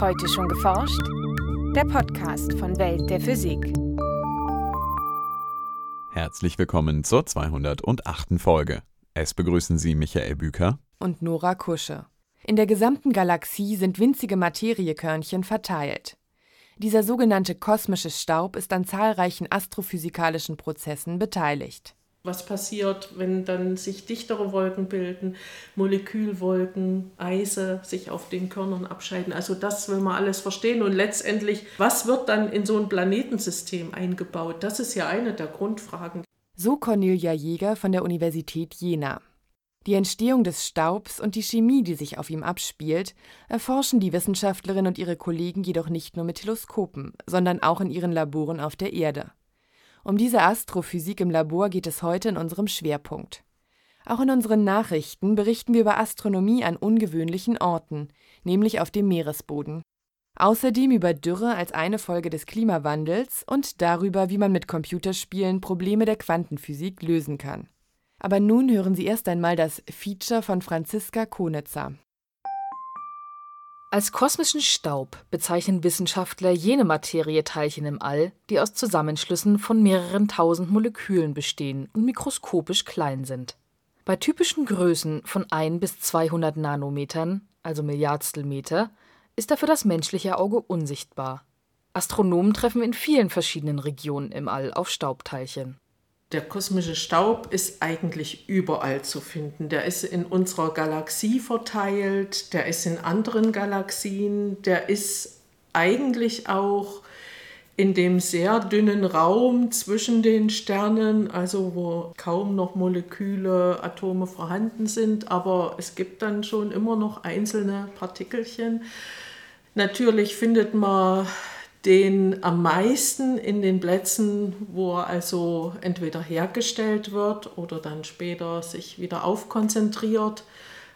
Heute schon geforscht? Der Podcast von Welt der Physik. Herzlich willkommen zur 208. Folge. Es begrüßen Sie Michael Büker und Nora Kusche. In der gesamten Galaxie sind winzige Materiekörnchen verteilt. Dieser sogenannte kosmische Staub ist an zahlreichen astrophysikalischen Prozessen beteiligt was passiert, wenn dann sich dichtere Wolken bilden, Molekülwolken, Eise sich auf den Körnern abscheiden. Also das will man alles verstehen. Und letztendlich, was wird dann in so ein Planetensystem eingebaut? Das ist ja eine der Grundfragen. So Cornelia Jäger von der Universität Jena. Die Entstehung des Staubs und die Chemie, die sich auf ihm abspielt, erforschen die Wissenschaftlerin und ihre Kollegen jedoch nicht nur mit Teleskopen, sondern auch in ihren Laboren auf der Erde. Um diese Astrophysik im Labor geht es heute in unserem Schwerpunkt. Auch in unseren Nachrichten berichten wir über Astronomie an ungewöhnlichen Orten, nämlich auf dem Meeresboden. Außerdem über Dürre als eine Folge des Klimawandels und darüber, wie man mit Computerspielen Probleme der Quantenphysik lösen kann. Aber nun hören Sie erst einmal das Feature von Franziska Konitzer. Als kosmischen Staub bezeichnen Wissenschaftler jene Materieteilchen im All, die aus Zusammenschlüssen von mehreren tausend Molekülen bestehen und mikroskopisch klein sind. Bei typischen Größen von 1 bis 200 Nanometern, also Milliardstel Meter, ist er für das menschliche Auge unsichtbar. Astronomen treffen in vielen verschiedenen Regionen im All auf Staubteilchen der kosmische Staub ist eigentlich überall zu finden. Der ist in unserer Galaxie verteilt, der ist in anderen Galaxien, der ist eigentlich auch in dem sehr dünnen Raum zwischen den Sternen, also wo kaum noch Moleküle, Atome vorhanden sind, aber es gibt dann schon immer noch einzelne Partikelchen. Natürlich findet man den am meisten in den Plätzen, wo er also entweder hergestellt wird oder dann später sich wieder aufkonzentriert.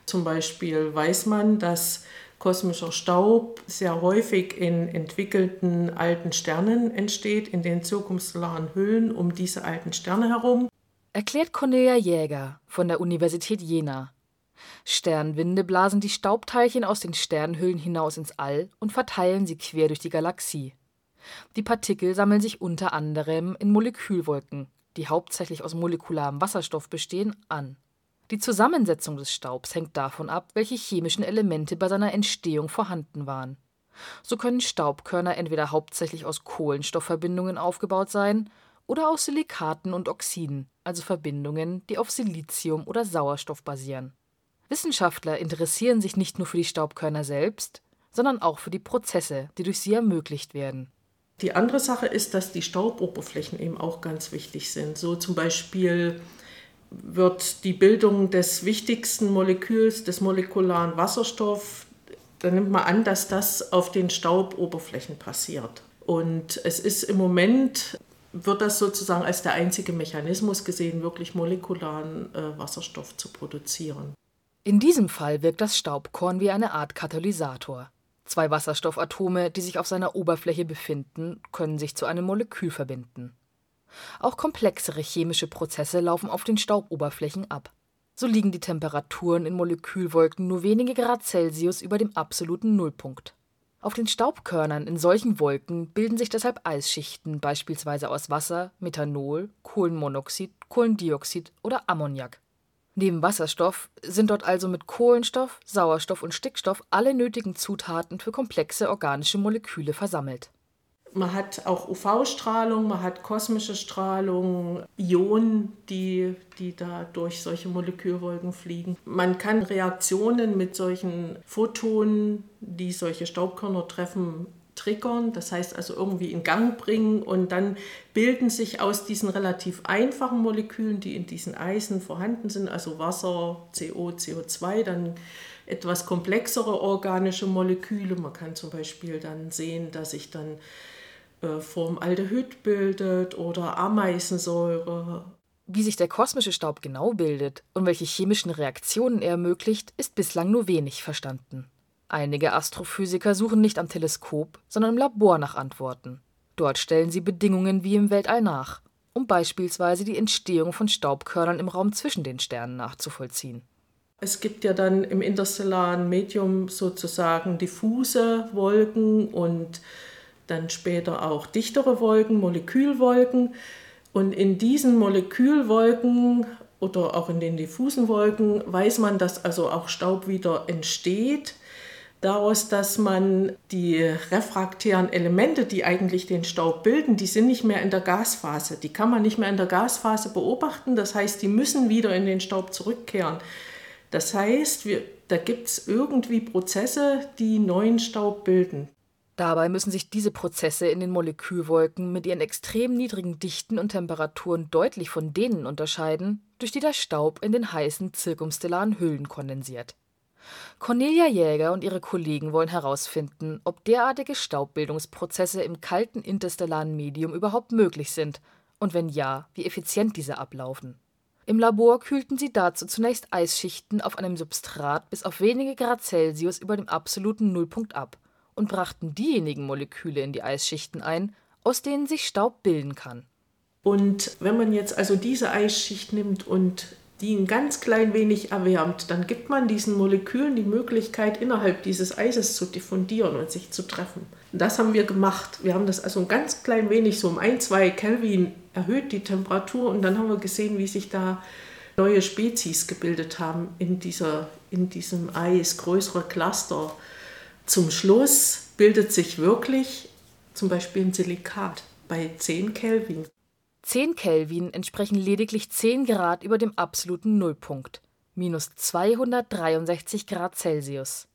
Zum Beispiel weiß man, dass kosmischer Staub sehr häufig in entwickelten alten Sternen entsteht, in den zirkumstellaren Hüllen um diese alten Sterne herum. Erklärt Cornelia Jäger von der Universität Jena. Sternwinde blasen die Staubteilchen aus den Sternhüllen hinaus ins All und verteilen sie quer durch die Galaxie. Die Partikel sammeln sich unter anderem in Molekülwolken, die hauptsächlich aus molekularem Wasserstoff bestehen, an. Die Zusammensetzung des Staubs hängt davon ab, welche chemischen Elemente bei seiner Entstehung vorhanden waren. So können Staubkörner entweder hauptsächlich aus Kohlenstoffverbindungen aufgebaut sein oder aus Silikaten und Oxiden, also Verbindungen, die auf Silizium oder Sauerstoff basieren. Wissenschaftler interessieren sich nicht nur für die Staubkörner selbst, sondern auch für die Prozesse, die durch sie ermöglicht werden. Die andere Sache ist, dass die Stauboberflächen eben auch ganz wichtig sind. So zum Beispiel wird die Bildung des wichtigsten Moleküls, des molekularen Wasserstoff, da nimmt man an, dass das auf den Stauboberflächen passiert. Und es ist im Moment, wird das sozusagen als der einzige Mechanismus gesehen, wirklich molekularen äh, Wasserstoff zu produzieren. In diesem Fall wirkt das Staubkorn wie eine Art Katalysator. Zwei Wasserstoffatome, die sich auf seiner Oberfläche befinden, können sich zu einem Molekül verbinden. Auch komplexere chemische Prozesse laufen auf den Stauboberflächen ab. So liegen die Temperaturen in Molekülwolken nur wenige Grad Celsius über dem absoluten Nullpunkt. Auf den Staubkörnern in solchen Wolken bilden sich deshalb Eisschichten, beispielsweise aus Wasser, Methanol, Kohlenmonoxid, Kohlendioxid oder Ammoniak. Neben Wasserstoff sind dort also mit Kohlenstoff, Sauerstoff und Stickstoff alle nötigen Zutaten für komplexe organische Moleküle versammelt. Man hat auch UV-Strahlung, man hat kosmische Strahlung, Ionen, die, die da durch solche Molekülwolken fliegen. Man kann Reaktionen mit solchen Photonen, die solche Staubkörner treffen, triggern, das heißt also irgendwie in Gang bringen und dann bilden sich aus diesen relativ einfachen Molekülen, die in diesen Eisen vorhanden sind, also Wasser, CO, CO2, dann etwas komplexere organische Moleküle. Man kann zum Beispiel dann sehen, dass sich dann äh, Formaldehyd bildet oder Ameisensäure. Wie sich der kosmische Staub genau bildet und welche chemischen Reaktionen er ermöglicht, ist bislang nur wenig verstanden. Einige Astrophysiker suchen nicht am Teleskop, sondern im Labor nach Antworten. Dort stellen sie Bedingungen wie im Weltall nach, um beispielsweise die Entstehung von Staubkörnern im Raum zwischen den Sternen nachzuvollziehen. Es gibt ja dann im interstellaren Medium sozusagen diffuse Wolken und dann später auch dichtere Wolken, Molekülwolken. Und in diesen Molekülwolken oder auch in den diffusen Wolken weiß man, dass also auch Staub wieder entsteht. Daraus, dass man die refraktären Elemente, die eigentlich den Staub bilden, die sind nicht mehr in der Gasphase. Die kann man nicht mehr in der Gasphase beobachten. Das heißt, die müssen wieder in den Staub zurückkehren. Das heißt, wir, da gibt es irgendwie Prozesse, die neuen Staub bilden. Dabei müssen sich diese Prozesse in den Molekülwolken mit ihren extrem niedrigen Dichten und Temperaturen deutlich von denen unterscheiden, durch die der Staub in den heißen zirkumstellaren Hüllen kondensiert. Cornelia Jäger und ihre Kollegen wollen herausfinden, ob derartige Staubbildungsprozesse im kalten interstellaren Medium überhaupt möglich sind und wenn ja, wie effizient diese ablaufen. Im Labor kühlten sie dazu zunächst Eisschichten auf einem Substrat bis auf wenige Grad Celsius über dem absoluten Nullpunkt ab und brachten diejenigen Moleküle in die Eisschichten ein, aus denen sich Staub bilden kann. Und wenn man jetzt also diese Eisschicht nimmt und die ein ganz klein wenig erwärmt, dann gibt man diesen Molekülen die Möglichkeit, innerhalb dieses Eises zu diffundieren und sich zu treffen. Und das haben wir gemacht. Wir haben das also ein ganz klein wenig, so um ein, zwei Kelvin erhöht, die Temperatur, und dann haben wir gesehen, wie sich da neue Spezies gebildet haben in, dieser, in diesem Eis, größere Cluster. Zum Schluss bildet sich wirklich zum Beispiel ein Silikat bei 10 Kelvin. 10 Kelvin entsprechen lediglich 10 Grad über dem absoluten Nullpunkt, minus 263 Grad Celsius.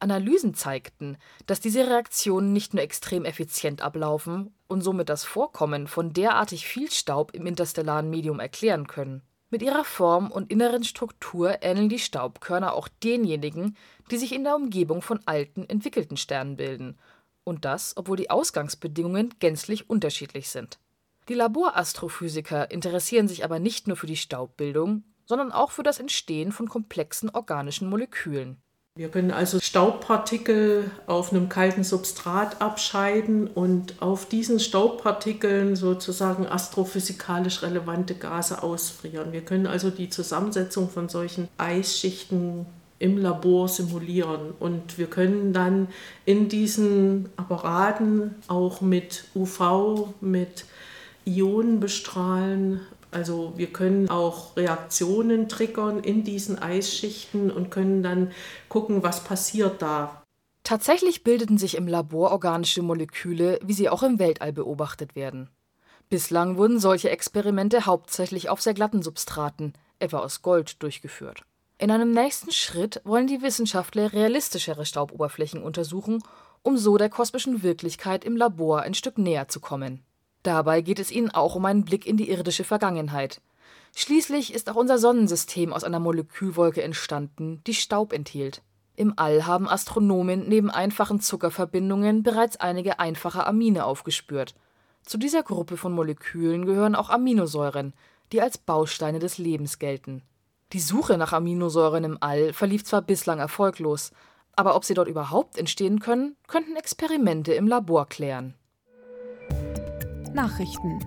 Analysen zeigten, dass diese Reaktionen nicht nur extrem effizient ablaufen und somit das Vorkommen von derartig viel Staub im interstellaren Medium erklären können. Mit ihrer Form und inneren Struktur ähneln die Staubkörner auch denjenigen, die sich in der Umgebung von alten, entwickelten Sternen bilden, und das, obwohl die Ausgangsbedingungen gänzlich unterschiedlich sind. Die Laborastrophysiker interessieren sich aber nicht nur für die Staubbildung, sondern auch für das Entstehen von komplexen organischen Molekülen wir können also Staubpartikel auf einem kalten Substrat abscheiden und auf diesen Staubpartikeln sozusagen astrophysikalisch relevante Gase ausfrieren. Wir können also die Zusammensetzung von solchen Eisschichten im Labor simulieren und wir können dann in diesen Apparaten auch mit UV, mit Ionen bestrahlen also wir können auch Reaktionen triggern in diesen Eisschichten und können dann gucken, was passiert da. Tatsächlich bildeten sich im Labor organische Moleküle, wie sie auch im Weltall beobachtet werden. Bislang wurden solche Experimente hauptsächlich auf sehr glatten Substraten, etwa aus Gold, durchgeführt. In einem nächsten Schritt wollen die Wissenschaftler realistischere Stauboberflächen untersuchen, um so der kosmischen Wirklichkeit im Labor ein Stück näher zu kommen. Dabei geht es ihnen auch um einen Blick in die irdische Vergangenheit. Schließlich ist auch unser Sonnensystem aus einer Molekülwolke entstanden, die Staub enthielt. Im All haben Astronomen neben einfachen Zuckerverbindungen bereits einige einfache Amine aufgespürt. Zu dieser Gruppe von Molekülen gehören auch Aminosäuren, die als Bausteine des Lebens gelten. Die Suche nach Aminosäuren im All verlief zwar bislang erfolglos, aber ob sie dort überhaupt entstehen können, könnten Experimente im Labor klären. Nachrichten.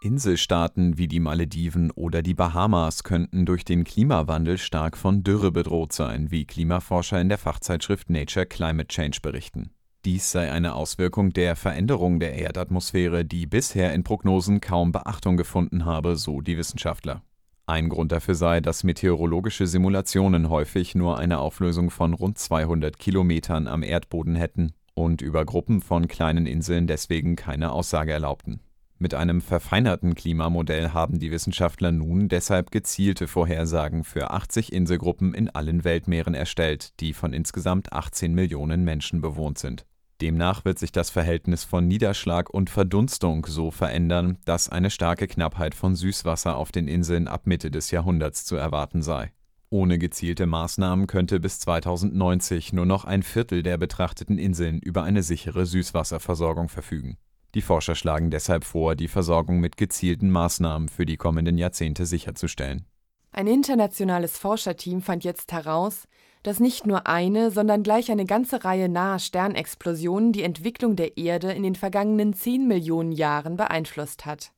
Inselstaaten wie die Malediven oder die Bahamas könnten durch den Klimawandel stark von Dürre bedroht sein, wie Klimaforscher in der Fachzeitschrift Nature Climate Change berichten. Dies sei eine Auswirkung der Veränderung der Erdatmosphäre, die bisher in Prognosen kaum Beachtung gefunden habe, so die Wissenschaftler. Ein Grund dafür sei, dass meteorologische Simulationen häufig nur eine Auflösung von rund 200 Kilometern am Erdboden hätten und über Gruppen von kleinen Inseln deswegen keine Aussage erlaubten. Mit einem verfeinerten Klimamodell haben die Wissenschaftler nun deshalb gezielte Vorhersagen für 80 Inselgruppen in allen Weltmeeren erstellt, die von insgesamt 18 Millionen Menschen bewohnt sind. Demnach wird sich das Verhältnis von Niederschlag und Verdunstung so verändern, dass eine starke Knappheit von Süßwasser auf den Inseln ab Mitte des Jahrhunderts zu erwarten sei ohne gezielte Maßnahmen könnte bis 2090 nur noch ein Viertel der betrachteten Inseln über eine sichere Süßwasserversorgung verfügen. Die Forscher schlagen deshalb vor, die Versorgung mit gezielten Maßnahmen für die kommenden Jahrzehnte sicherzustellen. Ein internationales Forscherteam fand jetzt heraus, dass nicht nur eine, sondern gleich eine ganze Reihe naher Sternexplosionen die Entwicklung der Erde in den vergangenen 10 Millionen Jahren beeinflusst hat.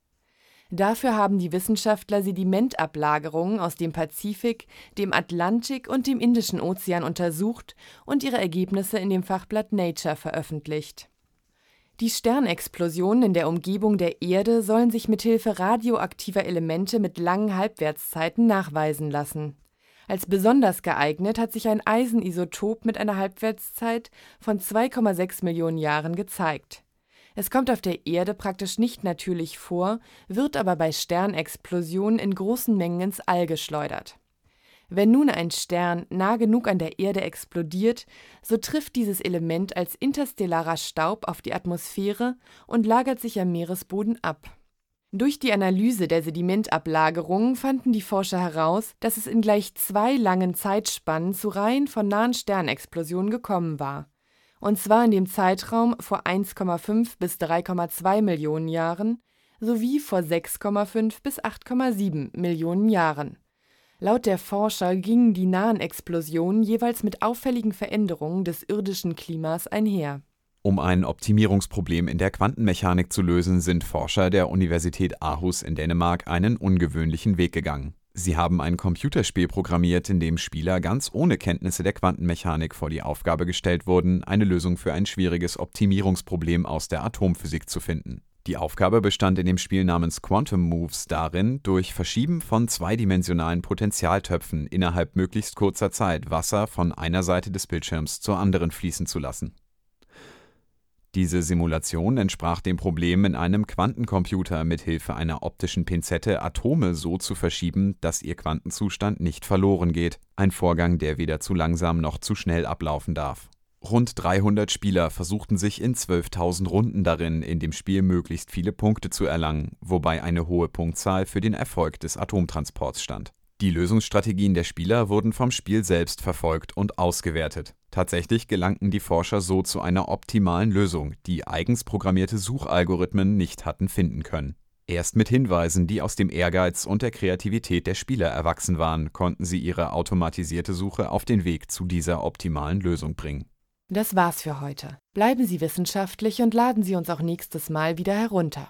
Dafür haben die Wissenschaftler Sedimentablagerungen aus dem Pazifik, dem Atlantik und dem Indischen Ozean untersucht und ihre Ergebnisse in dem Fachblatt Nature veröffentlicht. Die Sternexplosionen in der Umgebung der Erde sollen sich mithilfe radioaktiver Elemente mit langen Halbwertszeiten nachweisen lassen. Als besonders geeignet hat sich ein Eisenisotop mit einer Halbwertszeit von 2,6 Millionen Jahren gezeigt es kommt auf der Erde praktisch nicht natürlich vor, wird aber bei Sternexplosionen in großen Mengen ins All geschleudert. Wenn nun ein Stern nah genug an der Erde explodiert, so trifft dieses Element als interstellarer Staub auf die Atmosphäre und lagert sich am Meeresboden ab. Durch die Analyse der Sedimentablagerungen fanden die Forscher heraus, dass es in gleich zwei langen Zeitspannen zu Reihen von nahen Sternexplosionen gekommen war und zwar in dem Zeitraum vor 1,5 bis 3,2 Millionen Jahren sowie vor 6,5 bis 8,7 Millionen Jahren. Laut der Forscher gingen die nahen Explosionen jeweils mit auffälligen Veränderungen des irdischen Klimas einher. Um ein Optimierungsproblem in der Quantenmechanik zu lösen, sind Forscher der Universität Aarhus in Dänemark einen ungewöhnlichen Weg gegangen. Sie haben ein Computerspiel programmiert, in dem Spieler ganz ohne Kenntnisse der Quantenmechanik vor die Aufgabe gestellt wurden, eine Lösung für ein schwieriges Optimierungsproblem aus der Atomphysik zu finden. Die Aufgabe bestand in dem Spiel namens Quantum Moves darin, durch Verschieben von zweidimensionalen Potentialtöpfen innerhalb möglichst kurzer Zeit Wasser von einer Seite des Bildschirms zur anderen fließen zu lassen diese Simulation entsprach dem Problem, in einem Quantencomputer mit Hilfe einer optischen Pinzette Atome so zu verschieben, dass ihr Quantenzustand nicht verloren geht, ein Vorgang, der weder zu langsam noch zu schnell ablaufen darf. Rund 300 Spieler versuchten sich in 12.000 Runden darin, in dem Spiel möglichst viele Punkte zu erlangen, wobei eine hohe Punktzahl für den Erfolg des Atomtransports stand. Die Lösungsstrategien der Spieler wurden vom Spiel selbst verfolgt und ausgewertet. Tatsächlich gelangten die Forscher so zu einer optimalen Lösung, die eigens programmierte Suchalgorithmen nicht hatten finden können. Erst mit Hinweisen, die aus dem Ehrgeiz und der Kreativität der Spieler erwachsen waren, konnten sie ihre automatisierte Suche auf den Weg zu dieser optimalen Lösung bringen. Das war's für heute. Bleiben Sie wissenschaftlich und laden Sie uns auch nächstes Mal wieder herunter.